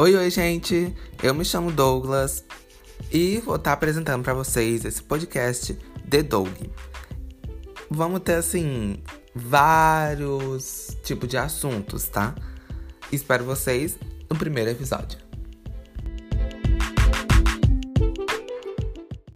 Oi, oi, gente. Eu me chamo Douglas e vou estar apresentando para vocês esse podcast The Doug. Vamos ter assim vários tipos de assuntos, tá? Espero vocês no primeiro episódio.